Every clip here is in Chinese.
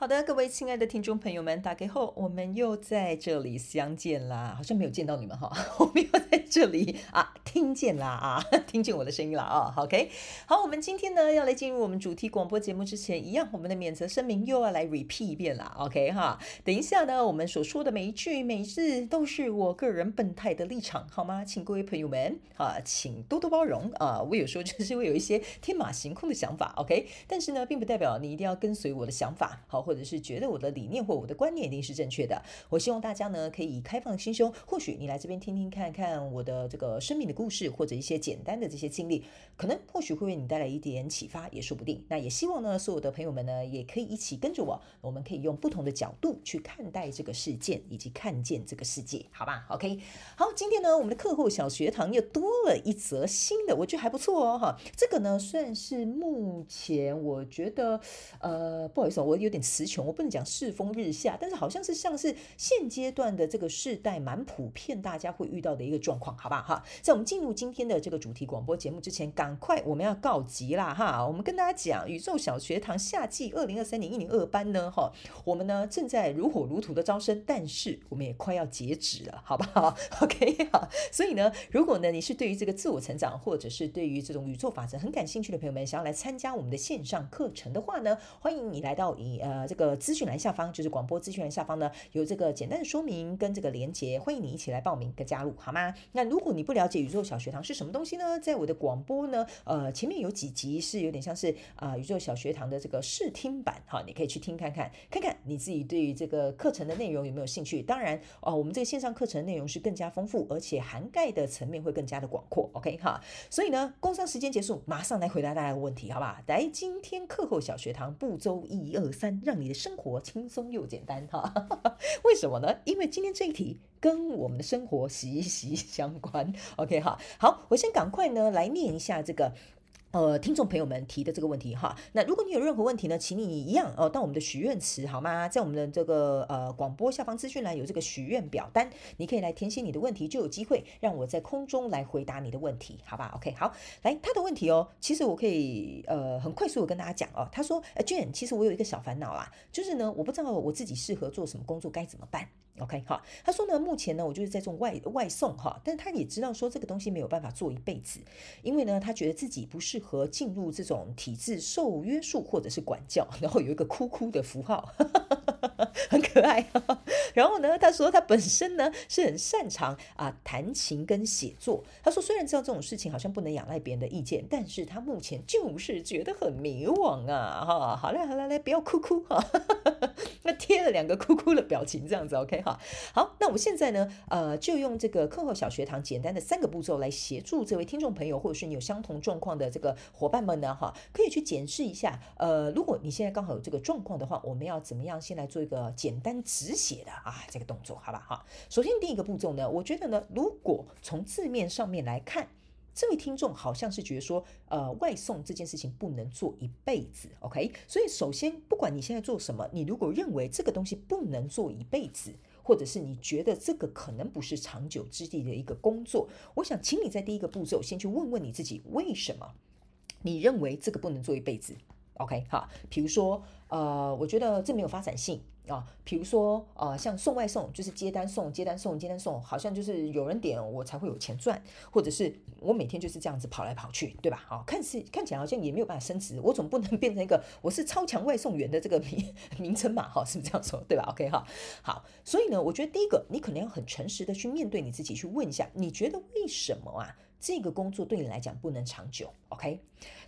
好的，各位亲爱的听众朋友们，打开后，我们又在这里相见啦，好像没有见到你们哈，我们又在这里啊，听见啦啊，听见我的声音了啊，OK，好，我们今天呢要来进入我们主题广播节目之前，一样我们的免责声明又要来 repeat 一遍啦，OK 哈，等一下呢，我们所说的每一句每一字都是我个人本态的立场，好吗？请各位朋友们啊，请多多包容啊，我有时候就是会有一些天马行空的想法，OK，但是呢，并不代表你一定要跟随我的想法，好。或者是觉得我的理念或我的观念一定是正确的，我希望大家呢可以开放心胸，或许你来这边听听看看我的这个生命的故事，或者一些简单的这些经历，可能或许会为你带来一点启发，也说不定。那也希望呢，所有的朋友们呢也可以一起跟着我，我们可以用不同的角度去看待这个事件，以及看见这个世界，好吧？OK，好，今天呢我们的课后小学堂又多了一则新的，我觉得还不错哦，哈，这个呢算是目前我觉得，呃，不好意思，我有点。词穷，我不能讲世风日下，但是好像是像是现阶段的这个世代蛮普遍，大家会遇到的一个状况，好吧哈。在我们进入今天的这个主题广播节目之前，赶快我们要告急啦哈！我们跟大家讲，宇宙小学堂夏季二零二三年一零二班呢哈，我们呢正在如火如荼的招生，但是我们也快要截止了，好不好？OK 哈。所以呢，如果呢你是对于这个自我成长，或者是对于这种宇宙法则很感兴趣的朋友们，想要来参加我们的线上课程的话呢，欢迎你来到以呃。这个资讯栏下方就是广播资讯栏下方呢，有这个简单的说明跟这个连接，欢迎你一起来报名跟加入，好吗？那如果你不了解宇宙小学堂是什么东西呢？在我的广播呢，呃，前面有几集是有点像是啊、呃、宇宙小学堂的这个试听版，哈，你可以去听看看，看看你自己对于这个课程的内容有没有兴趣。当然哦、我们这个线上课程内容是更加丰富，而且涵盖的层面会更加的广阔，OK 哈。所以呢，工商时间结束，马上来回答大家的问题，好吧？来，今天课后小学堂步骤一二三，让你的生活轻松又简单哈，为什么呢？因为今天这一题跟我们的生活息息相关。OK 哈，好，我先赶快呢来念一下这个。呃，听众朋友们提的这个问题哈，那如果你有任何问题呢，请你一样哦，到我们的许愿池好吗？在我们的这个呃广播下方资讯栏有这个许愿表单，你可以来填写你的问题，就有机会让我在空中来回答你的问题，好吧？OK，好，来他的问题哦，其实我可以呃很快速的跟大家讲哦，他说，呃，Jane，其实我有一个小烦恼啦，就是呢，我不知道我自己适合做什么工作，该怎么办？OK 哈，他说呢，目前呢，我就是在做外外送哈，但是他也知道说这个东西没有办法做一辈子，因为呢，他觉得自己不适合进入这种体制受约束或者是管教，然后有一个哭哭的符号，很可爱。然后呢，他说他本身呢是很擅长啊弹琴跟写作。他说虽然知道这种事情好像不能仰赖别人的意见，但是他目前就是觉得很迷惘啊哈。好嘞好嘞来不要哭哭哈，贴了两个哭哭的表情这样子 OK 哈。好，那我们现在呢，呃，就用这个课后小学堂简单的三个步骤来协助这位听众朋友，或者是你有相同状况的这个伙伴们呢，哈，可以去检视一下。呃，如果你现在刚好有这个状况的话，我们要怎么样先来做一个简单止血的啊这个动作，好吧？哈，首先第一个步骤呢，我觉得呢，如果从字面上面来看。这位听众好像是觉得说，呃，外送这件事情不能做一辈子，OK？所以首先，不管你现在做什么，你如果认为这个东西不能做一辈子，或者是你觉得这个可能不是长久之计的一个工作，我想请你在第一个步骤先去问问你自己，为什么你认为这个不能做一辈子？OK？好，比如说，呃，我觉得这没有发展性。啊，比如说，呃，像送外送，就是接单送、接单送、接单送，好像就是有人点我才会有钱赚，或者是我每天就是这样子跑来跑去，对吧？好，看似看起来好像也没有办法升职，我总不能变成一个我是超强外送员的这个名名称嘛？哈，是不是这样说？对吧？OK，哈，好，所以呢，我觉得第一个，你可能要很诚实的去面对你自己，去问一下，你觉得为什么啊？这个工作对你来讲不能长久，OK？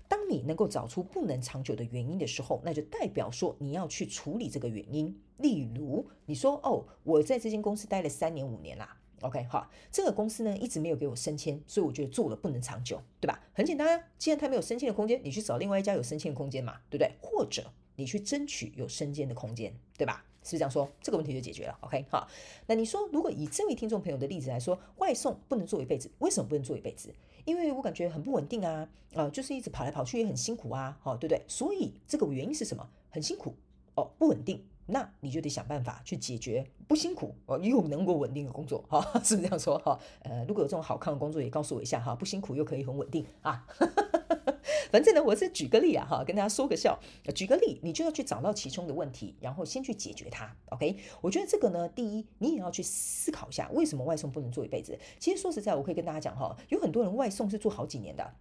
当你能够找出不能长久的原因的时候，那就代表说你要去处理这个原因。例如，你说哦，我在这间公司待了三年五年啦，OK？好，这个公司呢一直没有给我升迁，所以我觉得做了不能长久，对吧？很简单啊，既然它没有升迁的空间，你去找另外一家有升迁的空间嘛，对不对？或者你去争取有升迁的空间，对吧是这样说？这个问题就解决了。OK，好。那你说，如果以这位听众朋友的例子来说，外送不能做一辈子，为什么不能做一辈子？因为我感觉很不稳定啊，啊、呃，就是一直跑来跑去也很辛苦啊，好、对不对？所以这个原因是什么？很辛苦哦，不稳定。那你就得想办法去解决不辛苦哦，又能够稳定的工作哈，是不是这样说哈？呃，如果有这种好看的工作，也告诉我一下哈，不辛苦又可以很稳定啊。反正呢，我是举个例啊哈，跟大家说个笑。举个例，你就要去找到其中的问题，然后先去解决它。OK，我觉得这个呢，第一，你也要去思考一下，为什么外送不能做一辈子？其实说实在，我可以跟大家讲哈，有很多人外送是做好几年的。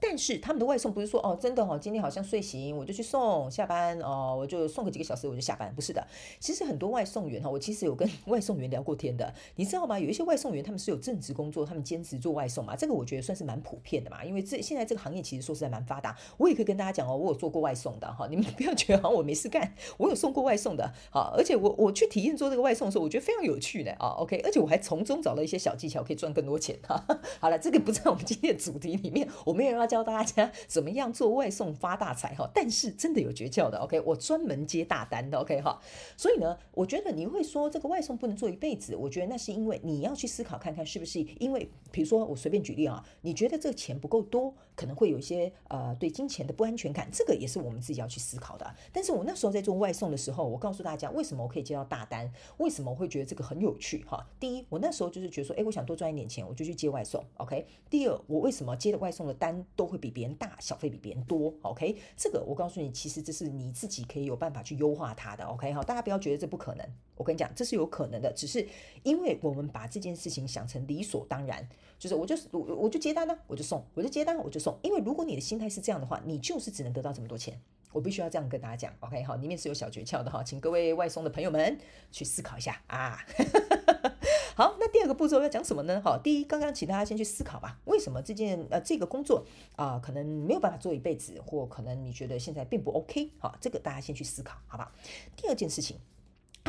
但是他们的外送不是说哦，真的哦，今天好像睡醒我就去送，下班哦，我就送个几个小时我就下班，不是的。其实很多外送员哈，我其实有跟外送员聊过天的，你知道吗？有一些外送员他们是有正职工作，他们兼职做外送嘛，这个我觉得算是蛮普遍的嘛，因为这现在这个行业其实说实在蛮发达。我也可以跟大家讲哦，我有做过外送的哈，你们不要觉得好像我没事干，我有送过外送的，好，而且我我去体验做这个外送的时候，我觉得非常有趣的啊，OK，而且我还从中找到一些小技巧，可以赚更多钱哈。好了，这个不在我们今天的主题里面，我没有要教大家。怎么样做外送发大财哈？但是真的有诀窍的，OK，我专门接大单的，OK 哈。所以呢，我觉得你会说这个外送不能做一辈子，我觉得那是因为你要去思考看看是不是因为，比如说我随便举例啊，你觉得这个钱不够多，可能会有一些呃对金钱的不安全感，这个也是我们自己要去思考的。但是我那时候在做外送的时候，我告诉大家为什么我可以接到大单，为什么我会觉得这个很有趣哈？第一，我那时候就是觉得说，哎，我想多赚一点钱，我就去接外送，OK。第二，我为什么接的外送的单都会比别人大？小费比别人多，OK，这个我告诉你，其实这是你自己可以有办法去优化它的，OK，好，大家不要觉得这不可能，我跟你讲，这是有可能的，只是因为我们把这件事情想成理所当然，就是我就是我我就接单呢，我就送，我就接单我就因为如果你的心态是这样的话，你就是只能得到这么多钱，我必须要这样跟大家讲，OK，好，里面是有小诀窍的哈，请各位外送的朋友们去思考一下啊。好，那第二个步骤要讲什么呢？好，第一，刚刚请大家先去思考吧，为什么这件呃这个工作啊、可能没有办法做一辈子，或可能你觉得现在并不 OK，好，这个大家先去思考，好吧？第二件事情，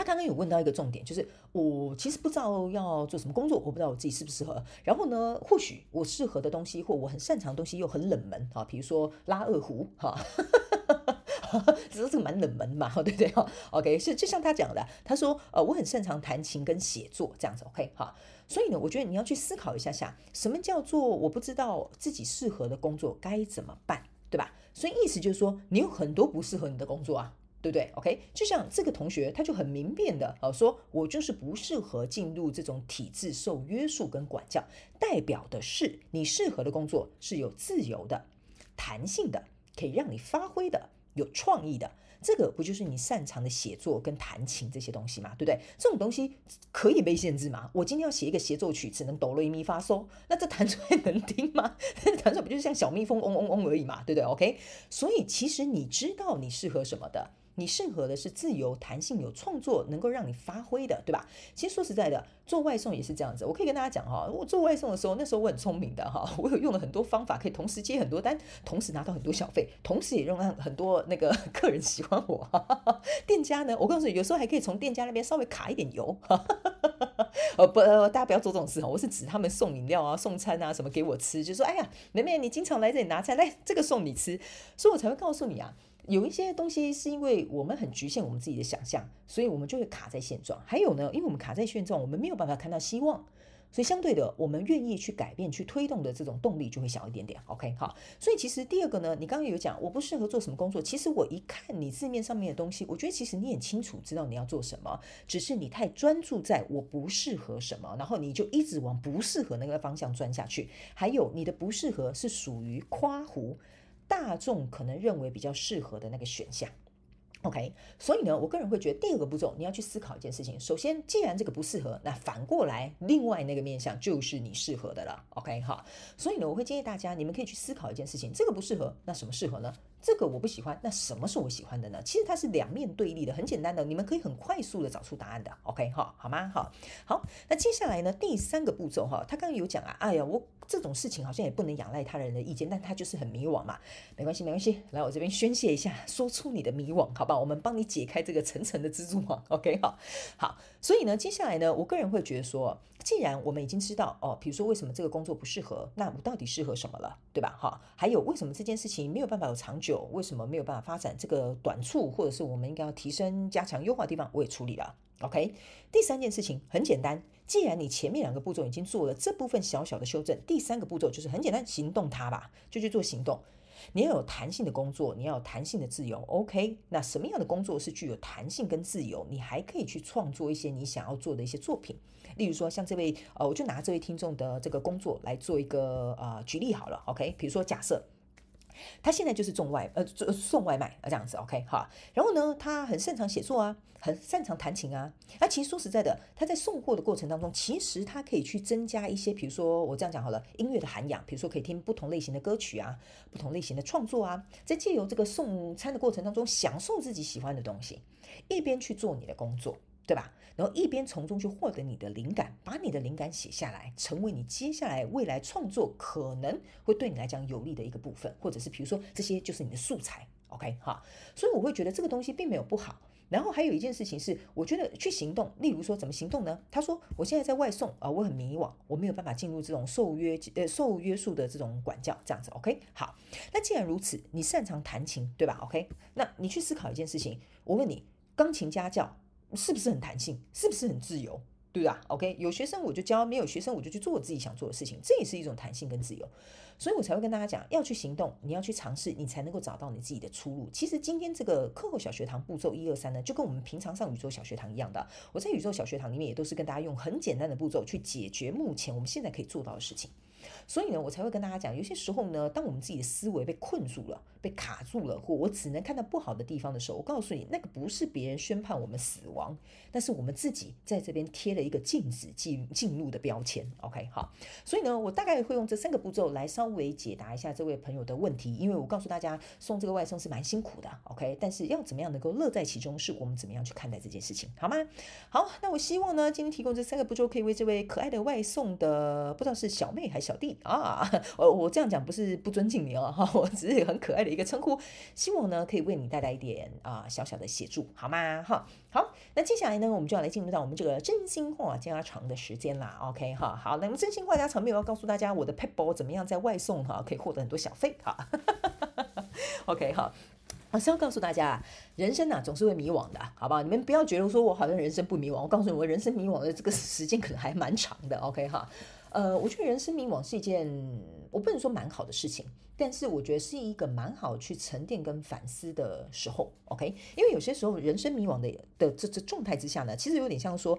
刚刚有问到一个重点，就是我其实不知道要做什么工作，我不知道我自己适不适合。然后呢，或许我适合的东西或我很擅长的东西又很冷门啊，比如说拉二胡哈。只是这个蛮冷门嘛，对不对哈？OK，是就像他讲的，他说，呃，我很擅长弹琴跟写作这样子，OK，哈，所以呢，我觉得你要去思考一下下，什么叫做我不知道自己适合的工作该怎么办，对吧？所以意思就是说，你有很多不适合你的工作啊，对不对？OK，就像这个同学，他就很明辨的，呃，说我就是不适合进入这种体制受约束跟管教，代表的是你适合的工作是有自由的、弹性的，可以让你发挥的。有创意的，这个不就是你擅长的写作跟弹琴这些东西嘛，对不对？这种东西可以被限制吗？我今天要写一个协奏曲，只能哆来咪发嗦，那这弹出来能听吗？弹出来不就是像小蜜蜂嗡嗡嗡而已嘛，对不对？OK，所以其实你知道你适合什么的。你适合的是自由、弹性、有创作，能够让你发挥的，对吧？其实说实在的，做外送也是这样子。我可以跟大家讲哈，我做外送的时候，那时候我很聪明的哈，我有用了很多方法，可以同时接很多单，同时拿到很多小费，同时也让很多那个 客人喜欢我。店家呢，我告诉你，有时候还可以从店家那边稍微卡一点油。呃不，大家不要做这种事哈。我是指他们送饮料啊、送餐啊什么给我吃，就说哎呀，妹妹你经常来这里拿菜，来这个送你吃，所以我才会告诉你啊。有一些东西是因为我们很局限我们自己的想象，所以我们就会卡在现状。还有呢，因为我们卡在现状，我们没有办法看到希望，所以相对的，我们愿意去改变、去推动的这种动力就会小一点点。OK，好。所以其实第二个呢，你刚刚有讲我不适合做什么工作，其实我一看你字面上面的东西，我觉得其实你很清楚知道你要做什么，只是你太专注在我不适合什么，然后你就一直往不适合那个方向钻下去。还有你的不适合是属于夸胡。大众可能认为比较适合的那个选项。，OK，所以呢，我个人会觉得第二个步骤你要去思考一件事情。首先，既然这个不适合，那反过来另外那个面向就是你适合的了，OK 哈。所以呢，我会建议大家，你们可以去思考一件事情：这个不适合，那什么适合呢？这个我不喜欢，那什么是我喜欢的呢？其实它是两面对立的，很简单的，你们可以很快速的找出答案的。OK 哈，好吗？好，好，那接下来呢，第三个步骤哈，他刚刚有讲啊，哎呀，我这种事情好像也不能仰赖他人的意见，但他就是很迷惘嘛，没关系，没关系，来我这边宣泄一下，说出你的迷惘，好不好我们帮你解开这个层层的蜘蛛网。OK 好，好，所以呢，接下来呢，我个人会觉得说，既然我们已经知道哦，比如说为什么这个工作不适合，那我到底适合什么了，对吧？哈，还有为什么这件事情没有办法有长久？久，为什么没有办法发展这个短处，或者是我们应该要提升、加强、优化的地方，我也处理了。OK，第三件事情很简单，既然你前面两个步骤已经做了这部分小小的修正，第三个步骤就是很简单，行动它吧，就去做行动。你要有弹性的工作，你要有弹性的自由。OK，那什么样的工作是具有弹性跟自由？你还可以去创作一些你想要做的一些作品。例如说，像这位呃，我就拿这位听众的这个工作来做一个呃举例好了。OK，比如说假设。他现在就是送外呃送外卖啊这样子 OK 哈，然后呢，他很擅长写作啊，很擅长弹琴啊。那其实说实在的，他在送货的过程当中，其实他可以去增加一些，比如说我这样讲好了，音乐的涵养，比如说可以听不同类型的歌曲啊，不同类型的创作啊，在借由这个送餐的过程当中，享受自己喜欢的东西，一边去做你的工作。对吧？然后一边从中去获得你的灵感，把你的灵感写下来，成为你接下来未来创作可能会对你来讲有利的一个部分，或者是比如说这些就是你的素材，OK 哈。所以我会觉得这个东西并没有不好。然后还有一件事情是，我觉得去行动，例如说怎么行动呢？他说我现在在外送啊，我很迷惘，我没有办法进入这种受约呃受约束的这种管教，这样子 OK 好。那既然如此，你擅长弹琴，对吧？OK，那你去思考一件事情，我问你，钢琴家教。是不是很弹性？是不是很自由？对吧？OK，有学生我就教，没有学生我就去做我自己想做的事情，这也是一种弹性跟自由。所以我才会跟大家讲，要去行动，你要去尝试，你才能够找到你自己的出路。其实今天这个课后小学堂步骤一二三呢，就跟我们平常上宇宙小学堂一样的。我在宇宙小学堂里面也都是跟大家用很简单的步骤去解决目前我们现在可以做到的事情。所以呢，我才会跟大家讲，有些时候呢，当我们自己的思维被困住了、被卡住了，或我只能看到不好的地方的时候，我告诉你，那个不是别人宣判我们死亡，但是我们自己在这边贴了一个禁止进进入的标签。OK，好，所以呢，我大概会用这三个步骤来稍微解答一下这位朋友的问题，因为我告诉大家，送这个外送是蛮辛苦的。OK，但是要怎么样能够乐在其中，是我们怎么样去看待这件事情，好吗？好，那我希望呢，今天提供这三个步骤，可以为这位可爱的外送的，不知道是小妹还是小弟。啊，我我这样讲不是不尊敬你哦，哈，我只是很可爱的一个称呼，希望呢可以为你带来一点啊小小的协助，好吗？哈，好，那接下来呢，我们就要来进入到我们这个真心话家常的时间啦，OK 哈，好，那么真心话家常没有要告诉大家我的撇步怎么样在外送哈可以获得很多小费哈，OK 哈，我是要告诉大家，人生呐、总是会迷惘的，好不好？你们不要觉得说我好像人生不迷惘，我告诉你，我人生迷惘的这个时间可能还蛮长的，OK 哈。呃，我觉得人生迷惘是一件，我不能说蛮好的事情，但是我觉得是一个蛮好去沉淀跟反思的时候，OK？因为有些时候人生迷惘的的这这状态之下呢，其实有点像说，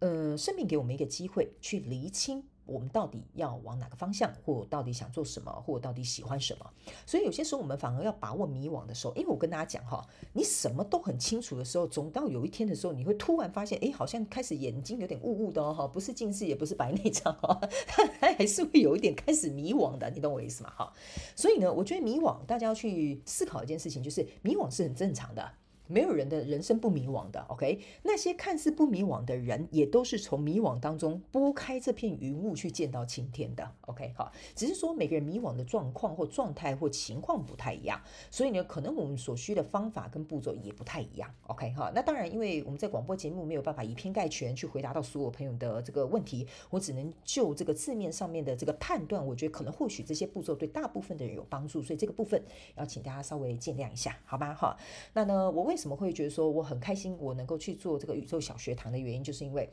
呃，生命给我们一个机会去厘清。我们到底要往哪个方向，或到底想做什么，或到底喜欢什么？所以有些时候我们反而要把握迷惘的时候，因为我跟大家讲哈，你什么都很清楚的时候，总到有一天的时候，你会突然发现，哎，好像开始眼睛有点雾雾的哈，不是近视，也不是白内障哈，它还是会有一点开始迷惘的，你懂我意思吗？哈，所以呢，我觉得迷惘，大家要去思考一件事情，就是迷惘是很正常的。没有人的人生不迷惘的，OK？那些看似不迷惘的人，也都是从迷惘当中拨开这片云雾去见到晴天的，OK？好，只是说每个人迷惘的状况或状态或情况不太一样，所以呢，可能我们所需的方法跟步骤也不太一样，OK？好，那当然，因为我们在广播节目没有办法以偏概全去回答到所有朋友的这个问题，我只能就这个字面上面的这个判断，我觉得可能或许这些步骤对大部分的人有帮助，所以这个部分要请大家稍微见谅一下，好吧？哈，那呢，我为什么会觉得说我很开心，我能够去做这个宇宙小学堂的原因，就是因为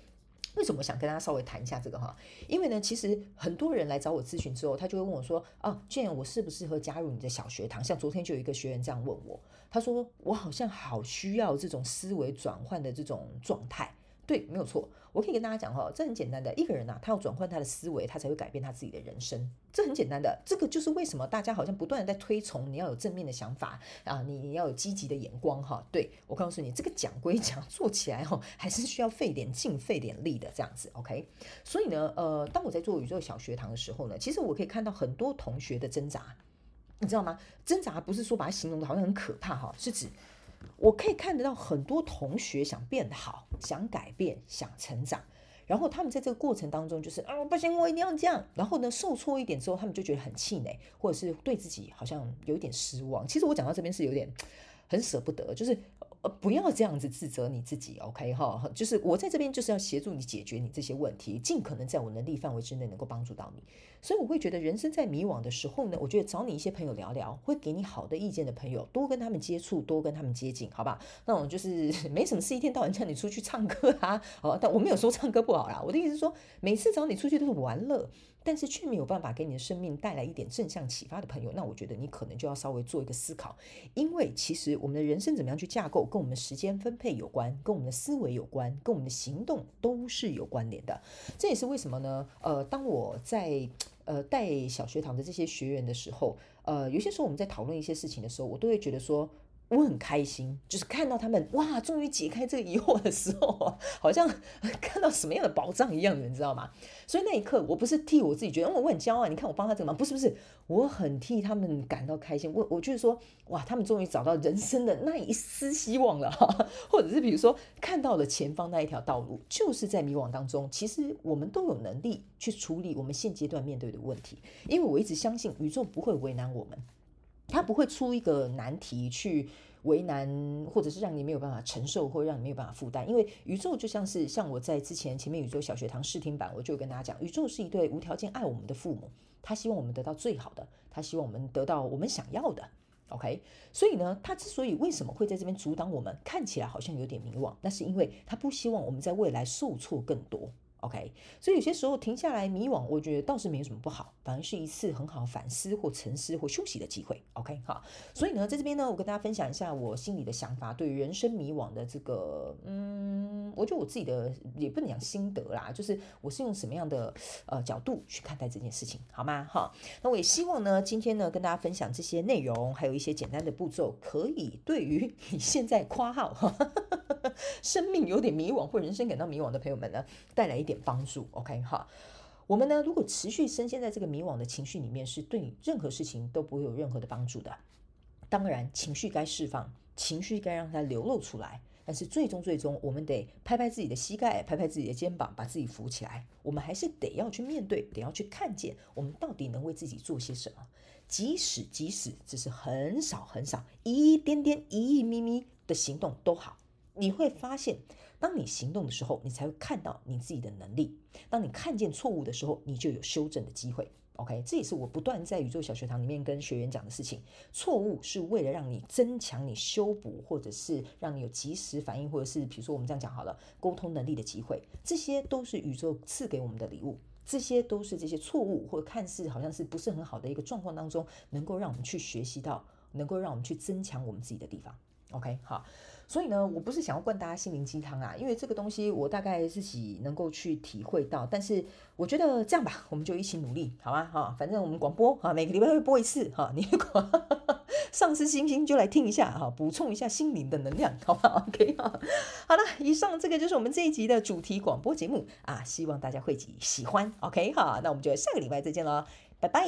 为什么想跟大家稍微谈一下这个哈？因为呢，其实很多人来找我咨询之后，他就会问我说：“啊建我适不适合加入你的小学堂？”像昨天就有一个学员这样问我，他说：“我好像好需要这种思维转换的这种状态。”对，没有错。我可以跟大家讲哈，这很简单的，一个人呐、啊，他要转换他的思维，他才会改变他自己的人生。这很简单的，这个就是为什么大家好像不断的在推崇你要有正面的想法啊，你你要有积极的眼光哈。对，我告诉你，这个讲归讲，做起来哈，还是需要费点劲、费点力的这样子。OK，所以呢，呃，当我在做宇宙小学堂的时候呢，其实我可以看到很多同学的挣扎，你知道吗？挣扎不是说把它形容的好像很可怕哈，是指。我可以看得到很多同学想变好，想改变，想成长，然后他们在这个过程当中就是啊，不行，我一定要这样。然后呢，受挫一点之后，他们就觉得很气馁，或者是对自己好像有一点失望。其实我讲到这边是有点很舍不得，就是呃，不要这样子自责你自己，OK 哈，就是我在这边就是要协助你解决你这些问题，尽可能在我能力范围之内能够帮助到你。所以我会觉得人生在迷惘的时候呢，我觉得找你一些朋友聊聊，会给你好的意见的朋友，多跟他们接触，多跟他们接近，好吧？那种就是 没什么事，一天到晚叫你出去唱歌啊，哦，但我没有说唱歌不好啦，我的意思是说，每次找你出去都是玩乐。但是却没有办法给你的生命带来一点正向启发的朋友，那我觉得你可能就要稍微做一个思考，因为其实我们的人生怎么样去架构，跟我们的时间分配有关，跟我们的思维有关，跟我们的行动都是有关联的。这也是为什么呢？呃，当我在呃带小学堂的这些学员的时候，呃，有些时候我们在讨论一些事情的时候，我都会觉得说。我很开心，就是看到他们哇，终于解开这个疑惑的时候，好像 看到什么样的宝藏一样的，你知道吗？所以那一刻，我不是替我自己觉得，哦，我很骄傲，你看我帮他这个忙，不是不是，我很替他们感到开心。我我就是说，哇，他们终于找到人生的那一丝希望了，或者是比如说看到了前方那一条道路，就是在迷惘当中，其实我们都有能力去处理我们现阶段面对的问题，因为我一直相信宇宙不会为难我们。他不会出一个难题去为难，或者是让你没有办法承受，或者让你没有办法负担。因为宇宙就像是像我在之前前面宇宙小学堂试听版，我就跟大家讲，宇宙是一对无条件爱我们的父母，他希望我们得到最好的，他希望我们得到我们想要的。OK，所以呢，他之所以为什么会在这边阻挡我们，看起来好像有点迷惘，那是因为他不希望我们在未来受挫更多。OK，所以有些时候停下来迷惘，我觉得倒是没有什么不好，反而是一次很好反思或沉思或休息的机会。OK，好，所以呢，在这边呢，我跟大家分享一下我心里的想法，对于人生迷惘的这个，嗯，我觉得我自己的也不能讲心得啦，就是我是用什么样的呃角度去看待这件事情，好吗？好，那我也希望呢，今天呢跟大家分享这些内容，还有一些简单的步骤，可以对于你现在夸号哈，生命有点迷惘或人生感到迷惘的朋友们呢，带来一点帮助，OK 哈，我们呢，如果持续深陷在这个迷惘的情绪里面，是对你任何事情都不会有任何的帮助的。当然，情绪该释放，情绪该让它流露出来，但是最终最终，我们得拍拍自己的膝盖，拍拍自己的肩膀，把自己扶起来。我们还是得要去面对，得要去看见，我们到底能为自己做些什么。即使即使只是很少很少，一点点，一亿咪咪的行动都好。你会发现，当你行动的时候，你才会看到你自己的能力。当你看见错误的时候，你就有修正的机会。OK，这也是我不断在宇宙小学堂里面跟学员讲的事情。错误是为了让你增强你修补，或者是让你有及时反应，或者是比如说我们这样讲好了，沟通能力的机会。这些都是宇宙赐给我们的礼物。这些都是这些错误或看似好像是不是很好的一个状况当中，能够让我们去学习到，能够让我们去增强我们自己的地方。OK，好。所以呢，我不是想要灌大家心灵鸡汤啊，因为这个东西我大概自己能够去体会到。但是我觉得这样吧，我们就一起努力，好吗？哈，反正我们广播哈，每个礼拜会播一次哈。你如果 丧失信心，就来听一下哈，补充一下心灵的能量，好不好？OK，好了，以上这个就是我们这一集的主题广播节目啊，希望大家会喜欢。OK，好，那我们就下个礼拜再见喽，拜拜。